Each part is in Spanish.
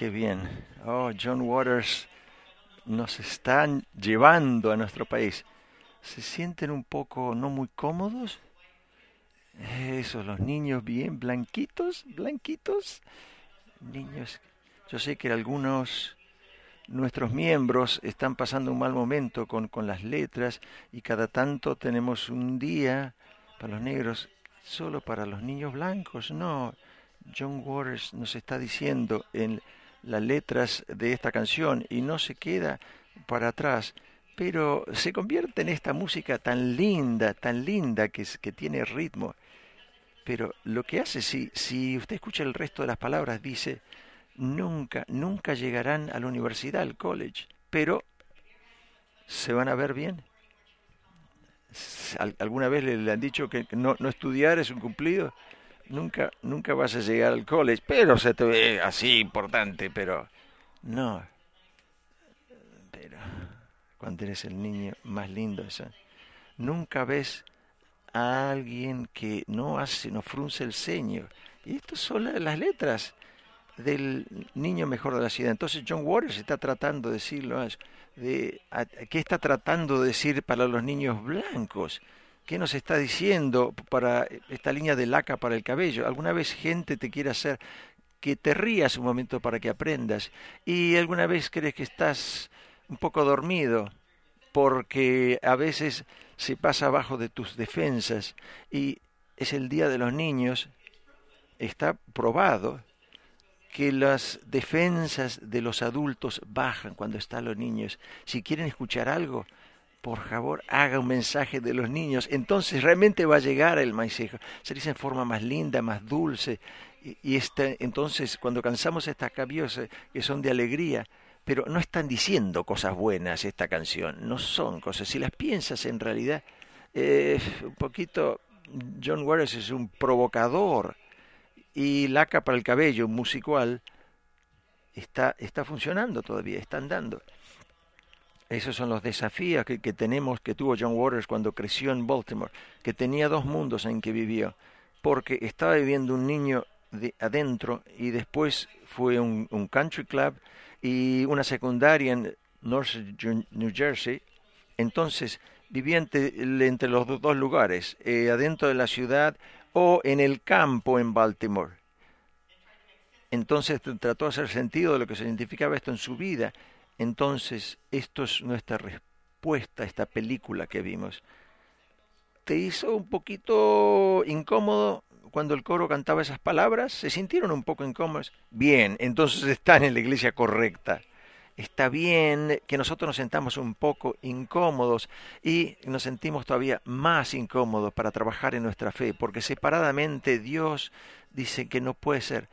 qué bien. Oh, John Waters nos están llevando a nuestro país. ¿Se sienten un poco no muy cómodos? Eso, los niños bien blanquitos, blanquitos. Niños, yo sé que algunos nuestros miembros están pasando un mal momento con, con las letras y cada tanto tenemos un día para los negros, solo para los niños blancos. No, John Waters nos está diciendo en las letras de esta canción y no se queda para atrás, pero se convierte en esta música tan linda, tan linda que, que tiene ritmo. Pero lo que hace, si, si usted escucha el resto de las palabras, dice, nunca, nunca llegarán a la universidad, al college, pero se van a ver bien. ¿Alguna vez le, han dicho que no, no estudiar es un cumplido? Nunca, nunca vas a llegar al college, pero se te ve así importante, pero no. Pero cuando eres el niño más lindo, esa, nunca ves a alguien que no hace, no frunce el ceño. Y esto son las letras del niño mejor de la ciudad. Entonces John Waters está tratando de decirlo, de, ¿qué está tratando de decir para los niños blancos? ¿Qué nos está diciendo para esta línea de laca para el cabello? ¿Alguna vez gente te quiere hacer que te rías un momento para que aprendas? ¿Y alguna vez crees que estás un poco dormido? Porque a veces se pasa abajo de tus defensas y es el día de los niños. Está probado que las defensas de los adultos bajan cuando están los niños. Si quieren escuchar algo, por favor, haga un mensaje de los niños. Entonces realmente va a llegar el maicejo. Se dice en forma más linda, más dulce. Y, este, entonces, cuando cansamos estas cambios que son de alegría, pero no están diciendo cosas buenas esta canción, no son cosas. Si las piensas en realidad, eh, un poquito, John Waters es un provocador y Laca para el cabello musical está, está funcionando todavía, está andando. Esos son los desafíos que, tenemos, que tuvo John Waters cuando creció en Baltimore, que tenía dos mundos en que vivió, porque estaba viviendo un niño de adentro y después fue un, un country club y una secundaria en North New Jersey. Entonces vivía entre, entre los dos lugares, eh, adentro de la ciudad o en el campo en Baltimore. Entonces trató de hacer sentido de lo que significaba esto en su vida. Entonces, esto es nuestra respuesta a esta película que vimos. ¿Te hizo un poquito incómodo cuando el coro cantaba esas palabras? ¿Se sintieron un poco incómodos? Bien, entonces están en la iglesia correcta está bien que nosotros nos sentamos un poco incómodos y nos sentimos todavía más incómodos para trabajar en nuestra fe, porque separadamente Dios dice que no puede ser,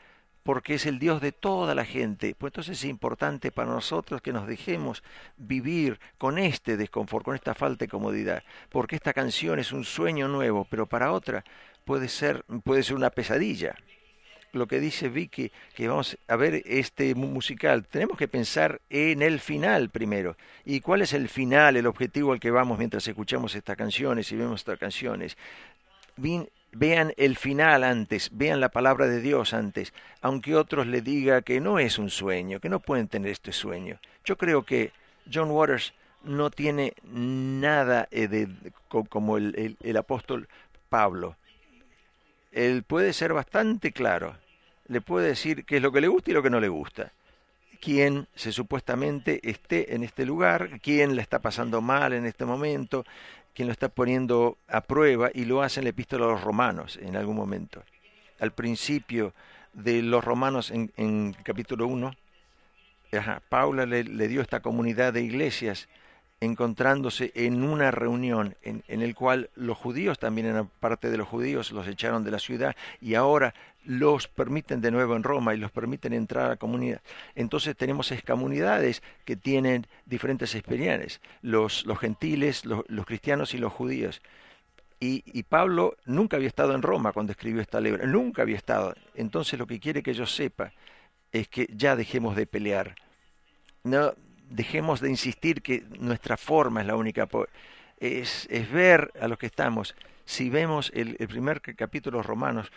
porque es el Dios de toda la gente. Pues entonces es importante para nosotros que nos dejemos vivir con este desconfort, con esta falta de comodidad, porque esta canción es un sueño nuevo, pero para otra puede ser, puede ser una pesadilla lo que dice Vicky, que vamos a ver este musical, tenemos que pensar en el final primero. ¿Y cuál es el final, el objetivo al que vamos mientras escuchamos estas canciones y vemos estas canciones? Vean el final antes, vean la palabra de Dios antes, aunque otros le diga que no es un sueño, que no pueden tener este sueño. Yo creo que John Waters no tiene nada eh, de, como el apóstol Pablo él puede ser bastante claro. Le puede decir qué es lo que le gusta y lo que no le gusta. Quién se supuestamente esté en este lugar, quién le está pasando mal en este momento, quién lo está poniendo a prueba y lo hace en la epístola a los romanos en algún momento. Al principio de los romanos en, en capítulo 1, Paula le, le dio esta comunidad de iglesias encontrándose en una reunión en, en, el cual los judíos también eran parte de los judíos, los echaron de la ciudad y ahora los permiten de nuevo en Roma y los permiten entrar a la comunidad. Entonces tenemos excomunidades que tienen diferentes experiencias, los, los gentiles, los, los, cristianos y los judíos. Y, y, Pablo nunca había estado en Roma cuando escribió esta libra, nunca había estado. Entonces lo que quiere que yo sepa es que ya dejemos de pelear. No, dejemos de insistir que nuestra forma es la única. Es, es ver a los que estamos. Si vemos el, primer capítulo de Romanos,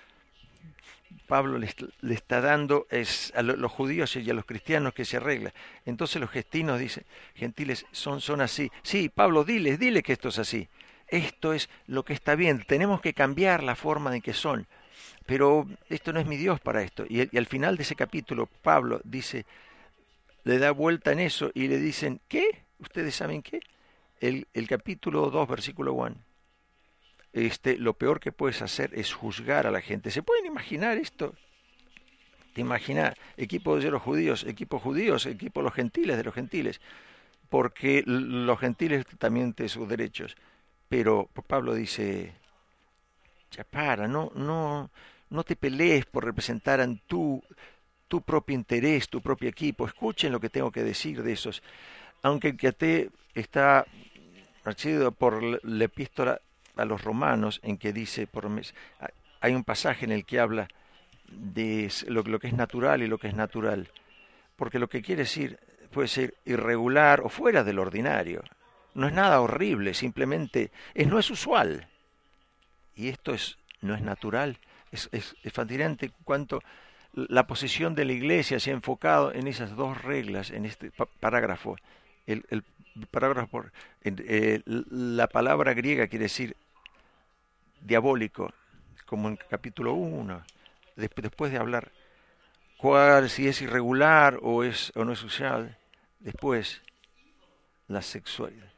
Pablo le, está dando es a los judíos y a los cristianos que se arregla. Entonces los gestinos dicen, gentiles son, son así. Sí, Pablo, diles, dile que esto es así. Esto es lo que está bien. Tenemos que cambiar la forma en que son. Pero esto no es mi Dios para esto. Y, y al final de ese capítulo, Pablo dice, le da vuelta en eso y le dicen, ¿qué? ¿Ustedes saben qué? El, el capítulo 2, versículo 1 este, lo peor que puedes hacer es juzgar a la gente. ¿Se pueden imaginar esto? ¿Te imaginas equipo de los judíos, equipo judíos, equipo de los gentiles de los gentiles? Porque los gentiles también tienen sus derechos. Pero Pablo dice, ya para, no, no, no te pelees por representar en tu, tu propio interés, tu propio equipo. Escuchen lo que tengo que decir de esos. Aunque que te está por la epístola a los romanos en que dice, hay un pasaje en el que habla de lo, lo que es natural y lo que es natural, porque lo que quiere decir puede ser irregular o fuera del ordinario. No es nada horrible, simplemente es, no es usual. Y esto es, no es natural. Es, es, es fascinante cuánto la posición de la iglesia se ha enfocado en esas dos reglas, en este parágrafo. El eh, la palabra griega quiere decir diabólico, como en capítulo 1, después de hablar cuál, si es irregular o, es, o no es usual, después la sexualidad.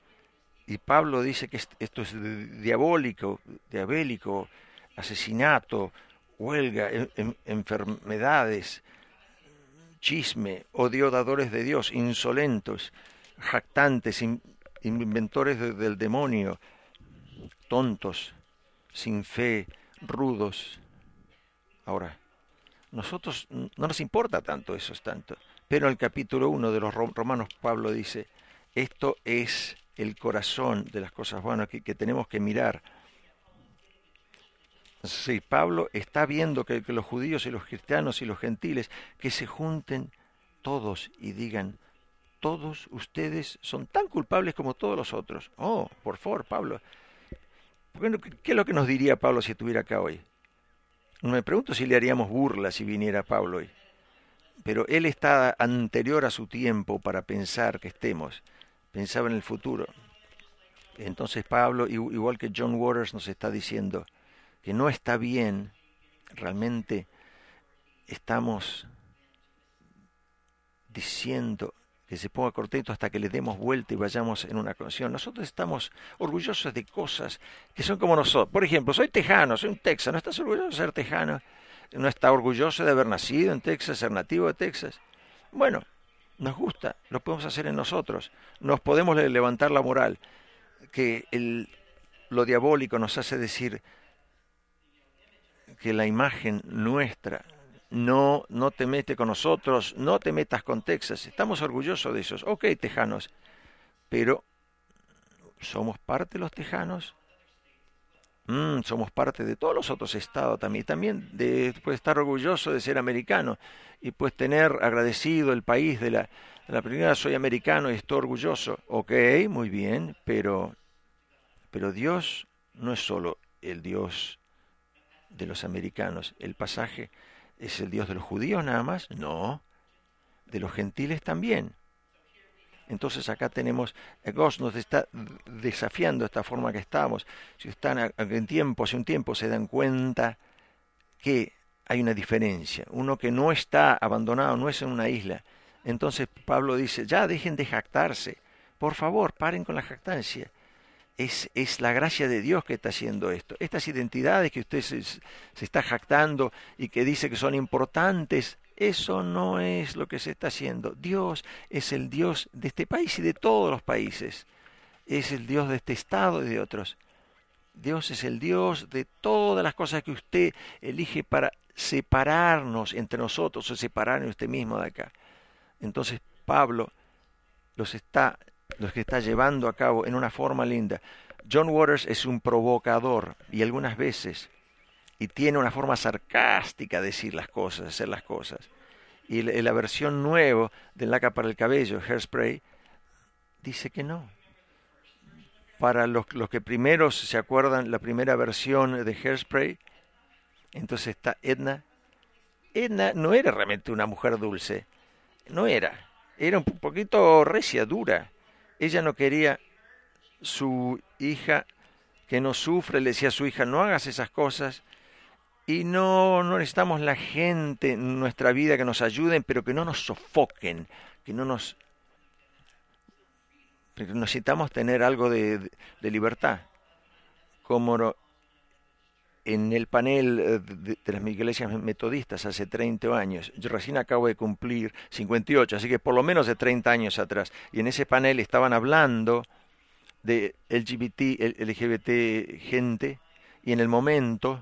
Y Pablo dice que esto es diabólico, diabélico, asesinato, huelga, enfermedades, chisme, odiadores de Dios, insolentos, jactantes, inventores del demonio, tontos, sin fe, rudos. Ahora, nosotros no nos importa tanto eso, es tanto. Pero en el capítulo 1 de los romanos Pablo dice, esto es el corazón de las cosas buenas que, que tenemos que mirar. Sí, Pablo está viendo que, que los judíos y los cristianos y los gentiles que se junten todos y digan, todos ustedes son tan culpables como todos los otros. Oh, por favor, Pablo, ¿Qué es lo que nos diría Pablo si estuviera acá hoy? Me pregunto si le haríamos burla si viniera Pablo hoy. Pero él está anterior a su tiempo para pensar que estemos. Pensaba en el futuro. Entonces Pablo, igual que John Waters, nos está diciendo que no está bien, realmente estamos diciendo que se ponga cortito hasta que le demos vuelta y vayamos en una canción. Nosotros estamos orgullosos de cosas que son como nosotros. Por ejemplo, soy tejano, soy un texano. ¿No estás orgulloso de ser tejano? ¿No está orgulloso de haber nacido en Texas, ser nativo de Texas? Bueno, nos gusta, lo podemos hacer en nosotros. Nos podemos levantar la moral. Que el, lo diabólico nos hace decir que la imagen nuestra no, no te metes con nosotros, no te metas con Texas. Estamos orgullosos de esos. Ok, tejanos, pero ¿somos parte de los tejanos? Mm, somos parte de todos los otros estados también. También de, puedes estar orgulloso de ser americano y puedes tener agradecido el país de la, de la primera, soy americano y estoy orgulloso. Ok, muy bien, pero, pero Dios no es solo el Dios de los americanos. El pasaje ¿Es el Dios de los judíos nada más? No, de los gentiles también. Entonces acá tenemos, Ghost nos está desafiando esta forma que estamos. Si están en tiempo, hace un tiempo se dan cuenta que hay una diferencia. Uno que no está abandonado, no es en una isla. Entonces Pablo dice, ya dejen de jactarse. Por favor, paren con la jactancia es, es, la gracia de Dios que está haciendo esto. Estas identidades que usted se, se, está jactando y que dice que son importantes, eso no es lo que se está haciendo. Dios es el Dios de este país y de todos los países. Es el Dios de este estado y de otros. Dios es el Dios de todas las cosas que usted elige para separarnos entre nosotros o separarnos usted mismo de acá. Entonces Pablo los está los que está llevando a cabo en una forma linda. John Waters es un provocador y algunas veces, y tiene una forma sarcástica de decir las cosas, hacer las cosas. Y la, versión nueva de Laca para el cabello, Hairspray, dice que no. Para los, los que primero se acuerdan la primera versión de Hairspray, entonces está Edna Edna no era realmente una mujer dulce, no era, era un poquito recia, dura. Ella no quería su hija que no sufre, le decía a su hija, no hagas esas cosas, y no, no necesitamos la gente en nuestra vida que nos ayuden, pero que no nos sofoquen, que no nos... necesitamos tener algo de, de libertad. Como en el panel eh, de, las iglesias metodistas hace 30 años. Yo recién acabo de cumplir 58, así que por lo menos de 30 años atrás. Y en ese panel estaban hablando de LGBT, LGBT gente, y en el momento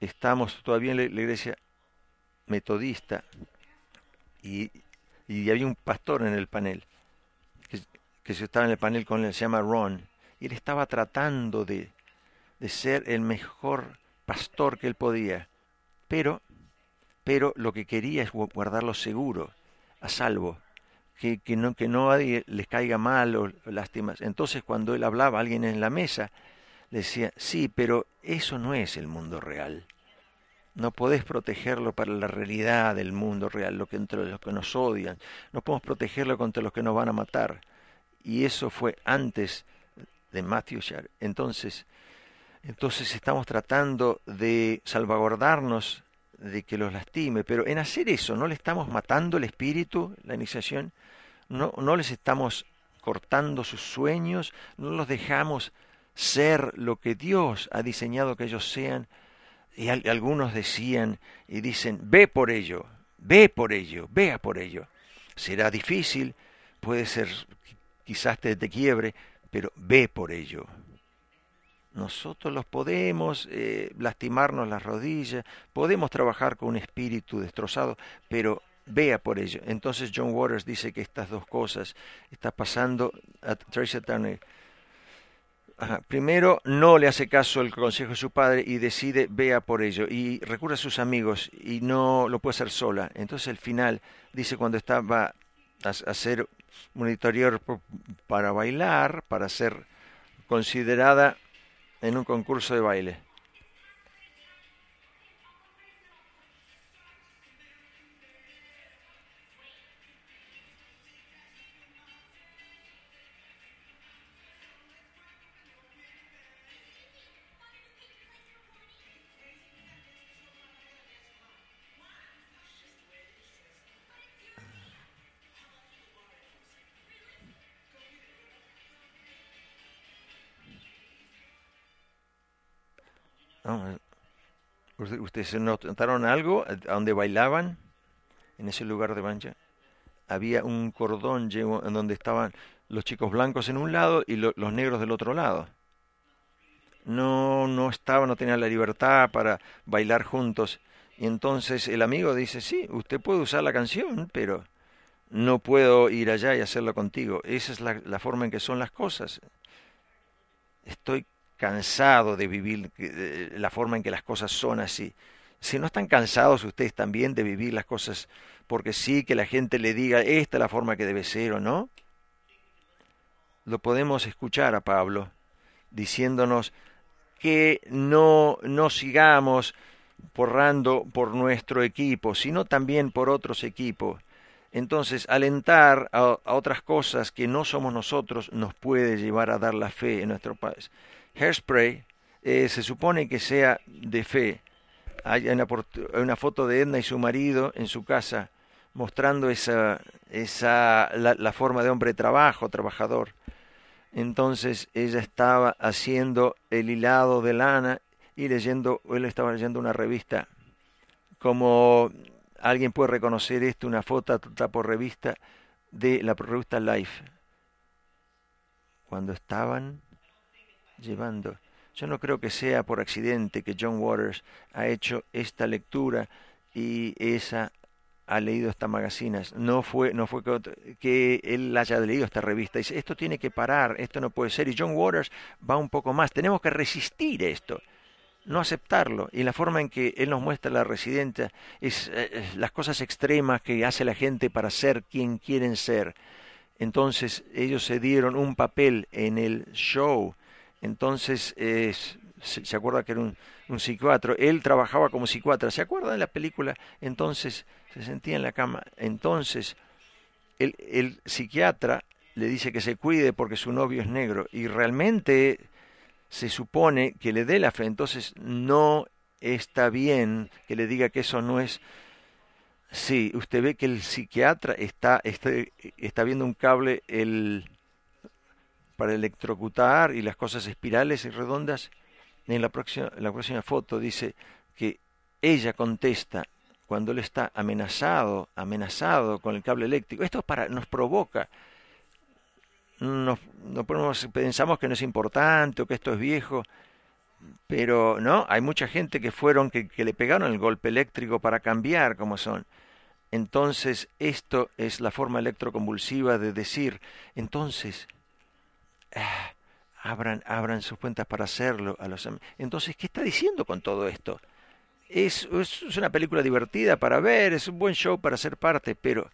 estamos todavía en la, iglesia metodista y, había un pastor en el panel, que, que estaba en el panel con él, se llama Ron, y él estaba tratando de de ser el mejor pastor que él podía, pero, pero lo que quería es guardarlo seguro, a salvo, que, que, no, que no les caiga mal o lástimas. Entonces cuando él hablaba a alguien en la mesa, le decía, sí, pero eso no es el mundo real. No podés protegerlo para la realidad del mundo real, lo que entre los que nos odian. No podemos protegerlo contra los que nos van a matar. Y eso fue antes de Matthew Shar. Entonces, entonces estamos tratando de salvaguardarnos de que los lastime, pero en hacer eso no le estamos matando el espíritu, la iniciación, no, no les estamos cortando sus sueños, no los dejamos ser lo que Dios ha diseñado que ellos sean. Y algunos decían y dicen, ve por ello, ve por ello, vea por ello. Será difícil, puede ser quizás te, te quiebre, pero ve por ello. Nosotros los podemos eh, lastimarnos las rodillas, podemos trabajar con un espíritu destrozado, pero vea por ello. Entonces John Waters dice que estas dos cosas está pasando a Tracy Turner. Primero, no le hace caso el consejo de su padre y decide vea por ello y recurre a sus amigos y no lo puede hacer sola. Entonces, al final, dice cuando estaba a, a ser un interior para bailar, para ser considerada en un concurso de baile. ¿Ustedes notaron algo a bailaban? En ese lugar de mancha. Había un cordón en donde estaban los chicos blancos en un lado y los negros del otro lado. No, no estaban, no tenían la libertad para bailar juntos. Y entonces el amigo dice, sí, usted puede usar la canción, pero no puedo ir allá y hacerlo contigo. Esa es la, la forma en que son las cosas. Estoy cansado de vivir la forma en que las cosas son así. Si no están cansados ustedes también de vivir las cosas porque sí, que la gente le diga esta es la forma que debe ser o no, lo podemos escuchar a Pablo diciéndonos que no, no sigamos porrando por nuestro equipo, sino también por otros equipos. Entonces, alentar a, otras cosas que no somos nosotros nos puede llevar a dar la fe en nuestro país. Hairspray eh, se supone que sea de fe. Hay una, una, foto de Edna y su marido en su casa mostrando esa, esa la, forma de hombre trabajo, trabajador. Entonces ella estaba haciendo el hilado de lana y leyendo, él estaba leyendo una revista. Como alguien puede reconocer esto, una foto por revista de la revista Life. Cuando estaban llevando. Yo no creo que sea por accidente que John Waters ha hecho esta lectura y esa ha leído esta magazines. No fue, no fue que, él haya leído esta revista. Dice, esto tiene que parar, esto no puede ser. Y John Waters va un poco más. Tenemos que resistir esto, no aceptarlo. Y la forma en que él nos muestra la residencia es eh, las cosas extremas que hace la gente para ser quien quieren ser. Entonces ellos se dieron un papel en el show entonces, se, acuerda que era un, psiquiatra. Él trabajaba como psiquiatra. ¿Se acuerdan de la película? Entonces se sentía en la cama. Entonces el, el psiquiatra le dice que se cuide porque su novio es negro. Y realmente se supone que le dé la fe. Entonces no está bien que le diga que eso no es Sí, usted ve que el psiquiatra está, está, está viendo un cable el, para electrocutar y las cosas espirales y redondas. En la próxima, la próxima foto dice que ella contesta cuando él está amenazado, amenazado con el cable eléctrico. Esto para, nos provoca. Nos, pensamos que no es importante o que esto es viejo, pero no, hay mucha gente que fueron, que, que le pegaron el golpe eléctrico para cambiar como son. Entonces, esto es la forma electroconvulsiva de decir, entonces, ah, abran, abran sus cuentas para hacerlo. A los, entonces, ¿qué está diciendo con todo esto? Es, es una película divertida para ver, es un buen show para ser parte, pero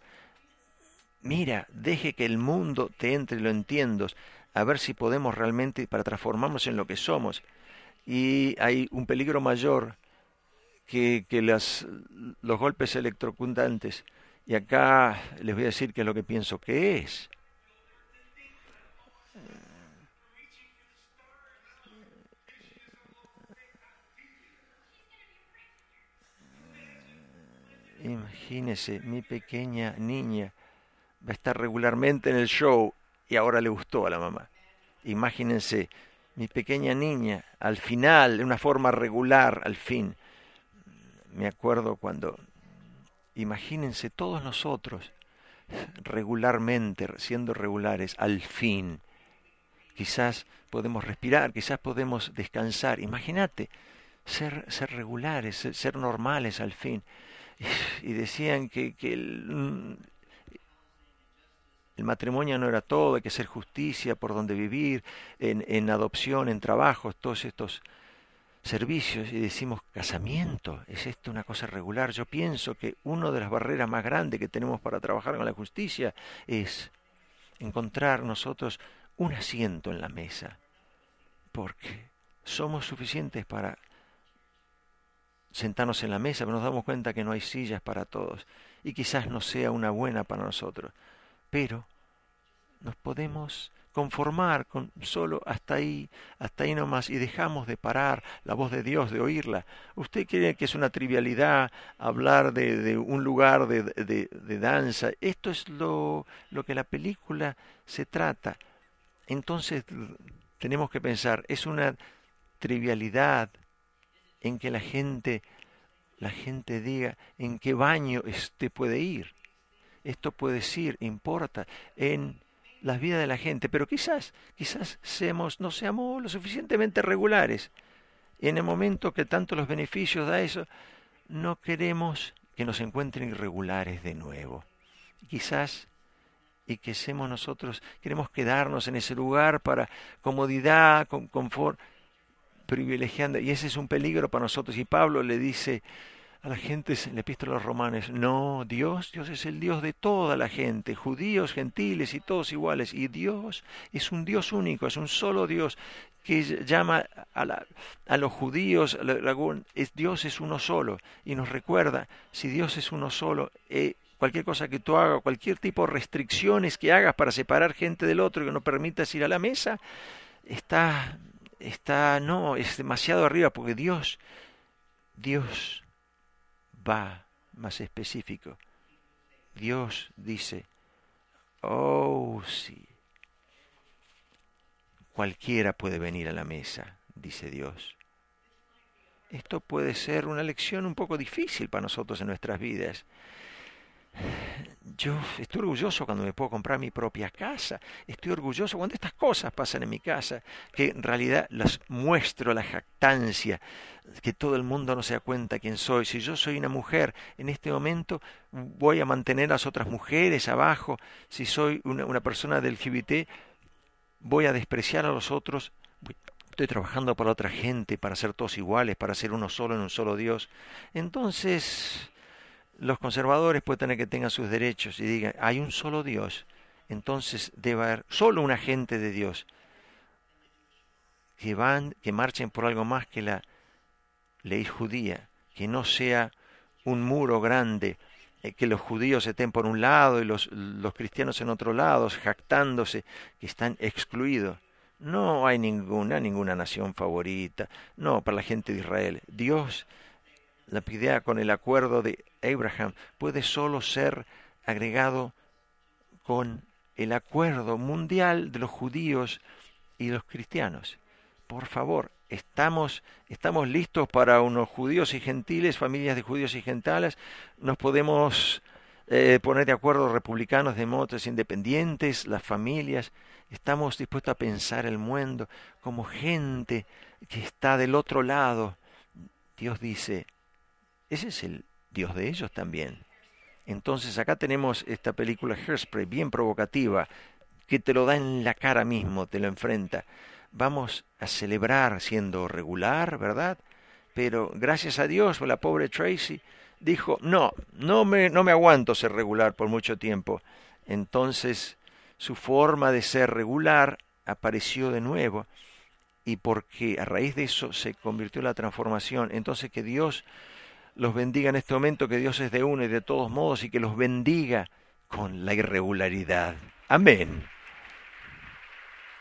mira, deje que el mundo te entre y lo entiendas, a ver si podemos realmente para transformarnos en lo que somos. Y hay un peligro mayor que, las, los golpes electrocutantes. Y acá les voy a decir qué es lo que pienso que es. Imagínese, mi pequeña niña va a estar regularmente en el show y ahora le gustó a la mamá. Imagínense, mi pequeña niña, al final, de una forma regular, al fin, me acuerdo cuando, imagínense todos nosotros regularmente, siendo regulares, al fin, quizás podemos respirar, quizás podemos descansar. Imagínate, ser, ser regulares, ser, normales al fin. Y, decían que, que el, matrimonio no era todo, hay que ser justicia por donde vivir, en, en adopción, en trabajos, todos estos servicios y decimos casamiento, ¿es esto una cosa regular? Yo pienso que una de las barreras más grandes que tenemos para trabajar con la justicia es encontrar nosotros un asiento en la mesa, porque somos suficientes para sentarnos en la mesa, pero nos damos cuenta que no hay sillas para todos y quizás no sea una buena para nosotros, pero nos podemos conformar con solo hasta ahí, hasta ahí nomás, y dejamos de parar la voz de Dios, de oírla. ¿Usted cree que es una trivialidad hablar de, de un lugar de, de, de, danza? Esto es lo, lo que la película se trata. Entonces tenemos que pensar, es una trivialidad en que la gente, la gente diga en qué baño este puede ir. Esto puede decir, importa, en las vidas de la gente, pero quizás, quizás seamos, no seamos lo suficientemente regulares. En el momento que tanto los beneficios da eso, no queremos que nos encuentren irregulares de nuevo. Quizás y que seamos nosotros, queremos quedarnos en ese lugar para comodidad, con confort, privilegiando, y ese es un peligro para nosotros. Y Pablo le dice, a la gente en la epístola a los romanos, no, Dios, Dios es el Dios de toda la gente, judíos, gentiles y todos iguales, y Dios es un Dios único, es un solo Dios que llama a, la, a los judíos, es, Dios es uno solo, y nos recuerda, si Dios es uno solo, eh, cualquier cosa que tú hagas, cualquier tipo de restricciones que hagas para separar gente del otro, que no permitas ir a la mesa, está, está, no, es demasiado arriba, porque Dios, Dios va más específico. Dios dice, oh sí, cualquiera puede venir a la mesa, dice Dios. Esto puede ser una lección un poco difícil para nosotros en nuestras vidas yo estoy orgulloso cuando me puedo comprar mi propia casa. Estoy orgulloso cuando estas cosas pasan en mi casa, que en realidad las muestro la jactancia, que todo el mundo no se da cuenta quién soy. Si yo soy una mujer, en este momento voy a mantener a las otras mujeres abajo. Si soy una, una persona del LGBT, voy a despreciar a los otros. Estoy trabajando para otra gente, para ser todos iguales, para ser uno solo en un solo Dios. Entonces, los conservadores pueden tener que tengan sus derechos y digan, hay un solo Dios, entonces debe haber solo un agente de Dios que van, que marchen por algo más que la ley judía, que no sea un muro grande, eh, que los judíos estén por un lado y los, los cristianos en otro lado, jactándose que están excluidos. No hay ninguna, ninguna nación favorita, no, para la gente de Israel. Dios, la idea con el acuerdo de Abraham, puede solo ser agregado con el acuerdo mundial de los judíos y los cristianos. Por favor, estamos, estamos listos para unos judíos y gentiles, familias de judíos y gentiles, nos podemos eh, poner de acuerdo republicanos, demócratas, independientes, las familias, estamos dispuestos a pensar el mundo como gente que está del otro lado. Dios dice, ese es el Dios de ellos también. Entonces acá tenemos esta película Hairspray, bien provocativa, que te lo da en la cara mismo, te lo enfrenta. Vamos a celebrar siendo regular, ¿verdad? Pero gracias a Dios, la pobre Tracy dijo, no, no me, no me aguanto ser regular por mucho tiempo. Entonces su forma de ser regular apareció de nuevo y porque a raíz de eso se convirtió en la transformación. Entonces que Dios los bendiga en este momento, que Dios es de uno y de todos modos y que los bendiga con la irregularidad. Amén.